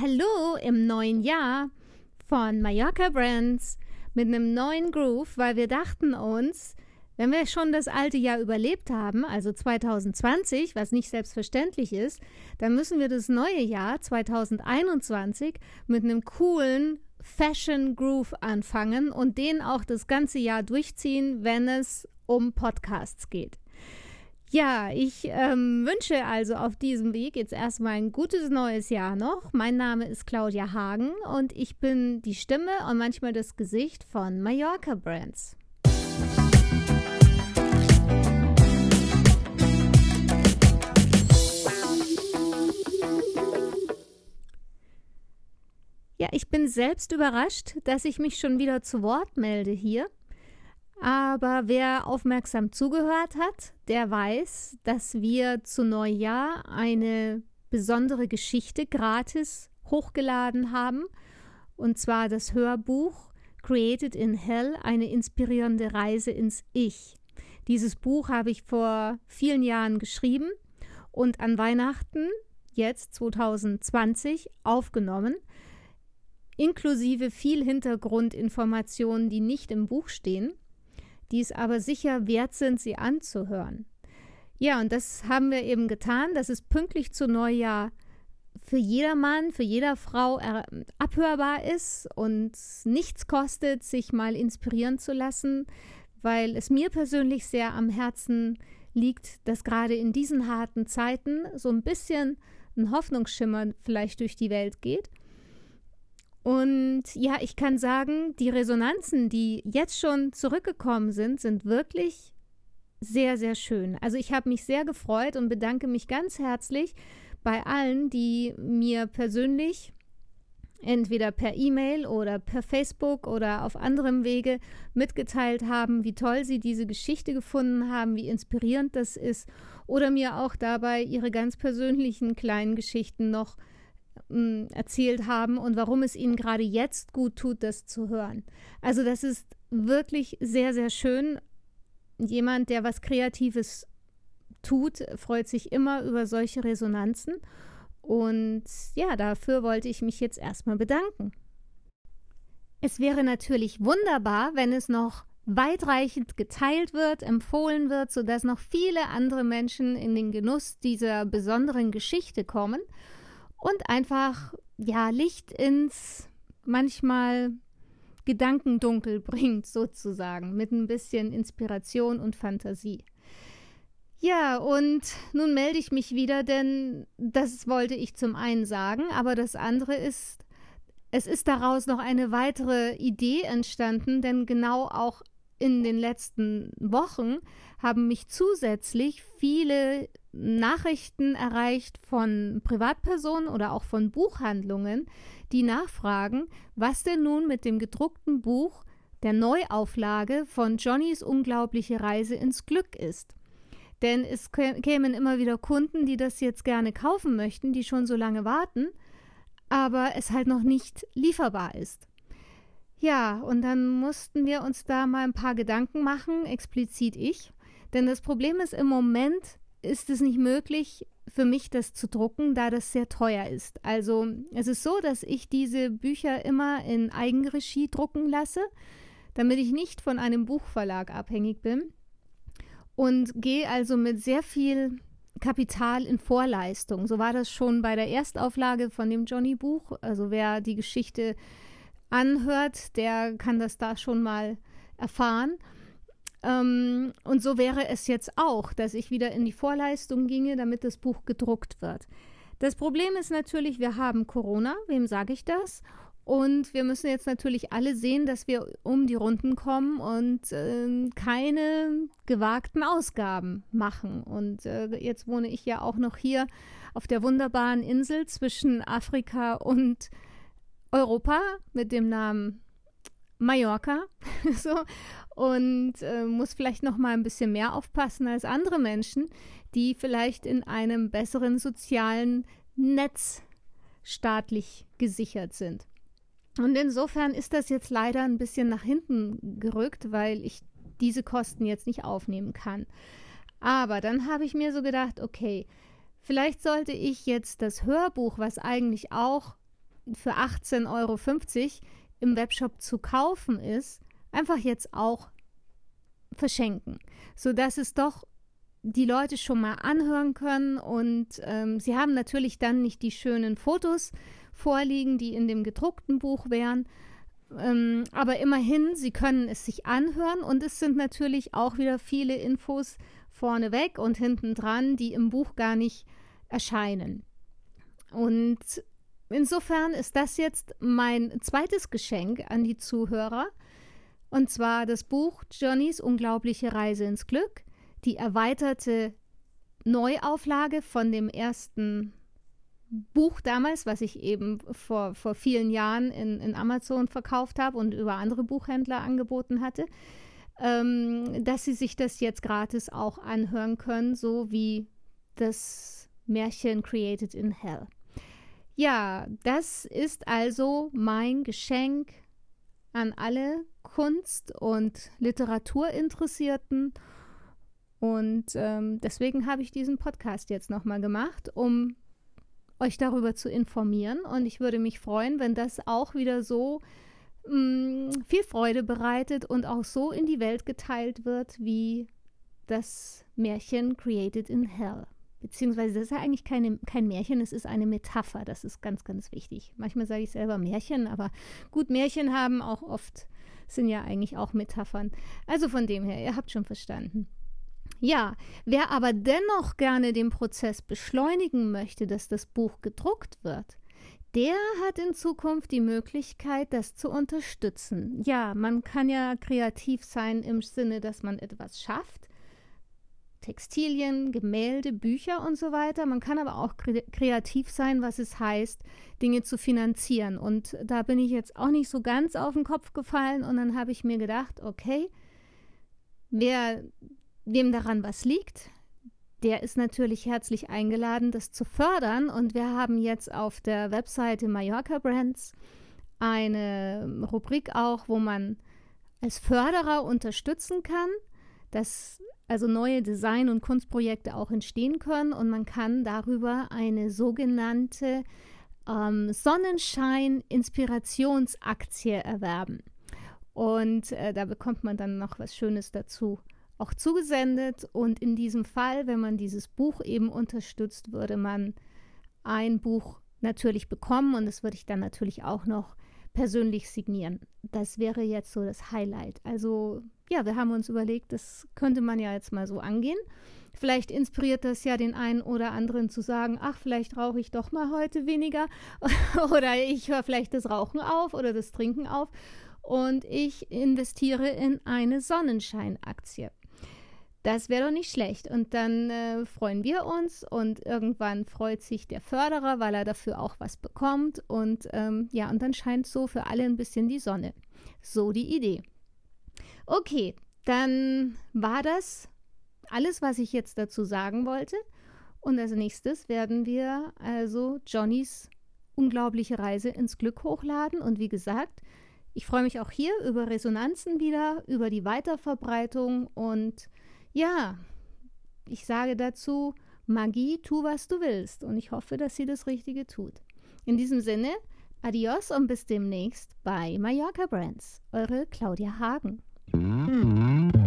Hallo im neuen Jahr von Mallorca Brands mit einem neuen Groove, weil wir dachten uns, wenn wir schon das alte Jahr überlebt haben, also 2020, was nicht selbstverständlich ist, dann müssen wir das neue Jahr 2021 mit einem coolen Fashion Groove anfangen und den auch das ganze Jahr durchziehen, wenn es um Podcasts geht. Ja, ich ähm, wünsche also auf diesem Weg jetzt erstmal ein gutes neues Jahr noch. Mein Name ist Claudia Hagen und ich bin die Stimme und manchmal das Gesicht von Mallorca Brands. Ja, ich bin selbst überrascht, dass ich mich schon wieder zu Wort melde hier. Aber wer aufmerksam zugehört hat, der weiß, dass wir zu Neujahr eine besondere Geschichte gratis hochgeladen haben. Und zwar das Hörbuch Created in Hell, eine inspirierende Reise ins Ich. Dieses Buch habe ich vor vielen Jahren geschrieben und an Weihnachten, jetzt 2020, aufgenommen, inklusive viel Hintergrundinformationen, die nicht im Buch stehen die es aber sicher wert sind, sie anzuhören. Ja, und das haben wir eben getan. Das ist pünktlich zu Neujahr für jedermann, für jeder Frau abhörbar ist und nichts kostet, sich mal inspirieren zu lassen, weil es mir persönlich sehr am Herzen liegt, dass gerade in diesen harten Zeiten so ein bisschen ein Hoffnungsschimmer vielleicht durch die Welt geht und ja, ich kann sagen, die Resonanzen, die jetzt schon zurückgekommen sind, sind wirklich sehr, sehr schön. Also ich habe mich sehr gefreut und bedanke mich ganz herzlich bei allen, die mir persönlich entweder per E-Mail oder per Facebook oder auf anderem Wege mitgeteilt haben, wie toll sie diese Geschichte gefunden haben, wie inspirierend das ist oder mir auch dabei ihre ganz persönlichen kleinen Geschichten noch äh, ähm, erzählt haben und warum es ihnen gerade jetzt gut tut, das zu hören. Also das ist wirklich sehr, sehr schön. Jemand, der was Kreatives tut, freut sich immer über solche Resonanzen. Und ja, dafür wollte ich mich jetzt erstmal bedanken. Es wäre natürlich wunderbar, wenn es noch weitreichend geteilt wird, empfohlen wird, sodass noch viele andere Menschen in den Genuss dieser besonderen Geschichte kommen und einfach ja Licht ins manchmal Gedankendunkel bringt, sozusagen, mit ein bisschen Inspiration und Fantasie. Ja, und nun melde ich mich wieder, denn das wollte ich zum einen sagen, aber das andere ist, es ist daraus noch eine weitere Idee entstanden, denn genau auch in den letzten Wochen haben mich zusätzlich viele Nachrichten erreicht von Privatpersonen oder auch von Buchhandlungen, die nachfragen, was denn nun mit dem gedruckten Buch der Neuauflage von Johnnys unglaubliche Reise ins Glück ist. Denn es kämen immer wieder Kunden, die das jetzt gerne kaufen möchten, die schon so lange warten, aber es halt noch nicht lieferbar ist. Ja, und dann mussten wir uns da mal ein paar Gedanken machen, explizit ich. Denn das Problem ist, im Moment ist es nicht möglich für mich, das zu drucken, da das sehr teuer ist. Also es ist so, dass ich diese Bücher immer in Eigenregie drucken lasse, damit ich nicht von einem Buchverlag abhängig bin und gehe also mit sehr viel Kapital in Vorleistung. So war das schon bei der Erstauflage von dem Johnny Buch. Also wer die Geschichte anhört, der kann das da schon mal erfahren. Ähm, und so wäre es jetzt auch, dass ich wieder in die Vorleistung ginge, damit das Buch gedruckt wird. Das Problem ist natürlich, wir haben Corona, wem sage ich das? Und wir müssen jetzt natürlich alle sehen, dass wir um die Runden kommen und äh, keine gewagten Ausgaben machen. Und äh, jetzt wohne ich ja auch noch hier auf der wunderbaren Insel zwischen Afrika und Europa mit dem Namen Mallorca. so, und äh, muss vielleicht noch mal ein bisschen mehr aufpassen als andere Menschen, die vielleicht in einem besseren sozialen Netz staatlich gesichert sind. Und insofern ist das jetzt leider ein bisschen nach hinten gerückt, weil ich diese Kosten jetzt nicht aufnehmen kann. Aber dann habe ich mir so gedacht, okay, vielleicht sollte ich jetzt das Hörbuch, was eigentlich auch für 18,50 Euro im Webshop zu kaufen ist, einfach jetzt auch verschenken, sodass es doch die Leute schon mal anhören können und ähm, sie haben natürlich dann nicht die schönen Fotos vorliegen, die in dem gedruckten Buch wären. Ähm, aber immerhin, sie können es sich anhören und es sind natürlich auch wieder viele Infos vorneweg und hinten dran, die im Buch gar nicht erscheinen. Und insofern ist das jetzt mein zweites Geschenk an die Zuhörer. Und zwar das Buch Johnnys unglaubliche Reise ins Glück, die erweiterte Neuauflage von dem ersten Buch damals, was ich eben vor, vor vielen Jahren in, in Amazon verkauft habe und über andere Buchhändler angeboten hatte, ähm, dass sie sich das jetzt gratis auch anhören können, so wie das Märchen Created in Hell. Ja, das ist also mein Geschenk an alle Kunst- und Literaturinteressierten. Und ähm, deswegen habe ich diesen Podcast jetzt nochmal gemacht, um euch darüber zu informieren. Und ich würde mich freuen, wenn das auch wieder so mh, mm, viel Freude bereitet und auch so in die Welt geteilt wird wie das Märchen Created in Hell. Beziehungsweise das ist ja eigentlich keine, kein Märchen, es ist eine Metapher. Das ist ganz, ganz wichtig. Manchmal sage ich selber Märchen, aber gut, Märchen haben auch oft, sind ja eigentlich auch Metaphern. Also von dem her, ihr habt schon verstanden. Ja, wer aber dennoch gerne den Prozess beschleunigen möchte, dass das Buch gedruckt wird, der hat in Zukunft die Möglichkeit, das zu unterstützen. Ja, man kann ja kreativ sein im Sinne, dass man etwas schafft. Textilien, Gemälde, Bücher und so weiter. Man kann aber auch kreativ sein, was es heißt, Dinge zu finanzieren. Und da bin ich jetzt auch nicht so ganz auf den Kopf gefallen und dann habe ich mir gedacht, okay, wer wem daran was liegt, der ist natürlich herzlich eingeladen, das zu fördern. Und wir haben jetzt auf der Webseite Mallorca Brands eine Rubrik auch, wo man als Förderer unterstützen kann, dass also neue Design- und Kunstprojekte auch entstehen können und man kann darüber eine sogenannte ähm, Sonnenschein-Inspirationsaktie erwerben. Und äh, da bekommt man dann noch was Schönes dazu auch zugesendet. Und in diesem Fall, wenn man dieses Buch eben unterstützt, würde man ein Buch natürlich bekommen und das würde ich dann natürlich auch noch persönlich signieren. Das wäre jetzt so das Highlight. Also ja, wir haben uns überlegt, das könnte man ja jetzt mal so angehen. Vielleicht inspiriert das ja den einen oder anderen zu sagen, ach, vielleicht rauche ich doch mal heute weniger oder ich höre vielleicht das Rauchen auf oder das Trinken auf und ich investiere in eine Sonnenscheinaktie. Das wäre doch nicht schlecht. Und dann äh, freuen wir uns und irgendwann freut sich der Förderer, weil er dafür auch was bekommt. Und ähm, ja, und dann scheint so für alle ein bisschen die Sonne. So die Idee. Okay, dann war das alles, was ich jetzt dazu sagen wollte. Und als nächstes werden wir also Johnnys unglaubliche Reise ins Glück hochladen. Und wie gesagt, ich freue mich auch hier über Resonanzen wieder, über die Weiterverbreitung und ja, ich sage dazu, Magie, tu, was du willst. Und ich hoffe, dass sie das Richtige tut. In diesem Sinne, adios und bis demnächst bei Mallorca Brands. Eure Claudia Hagen. 嗯。嗯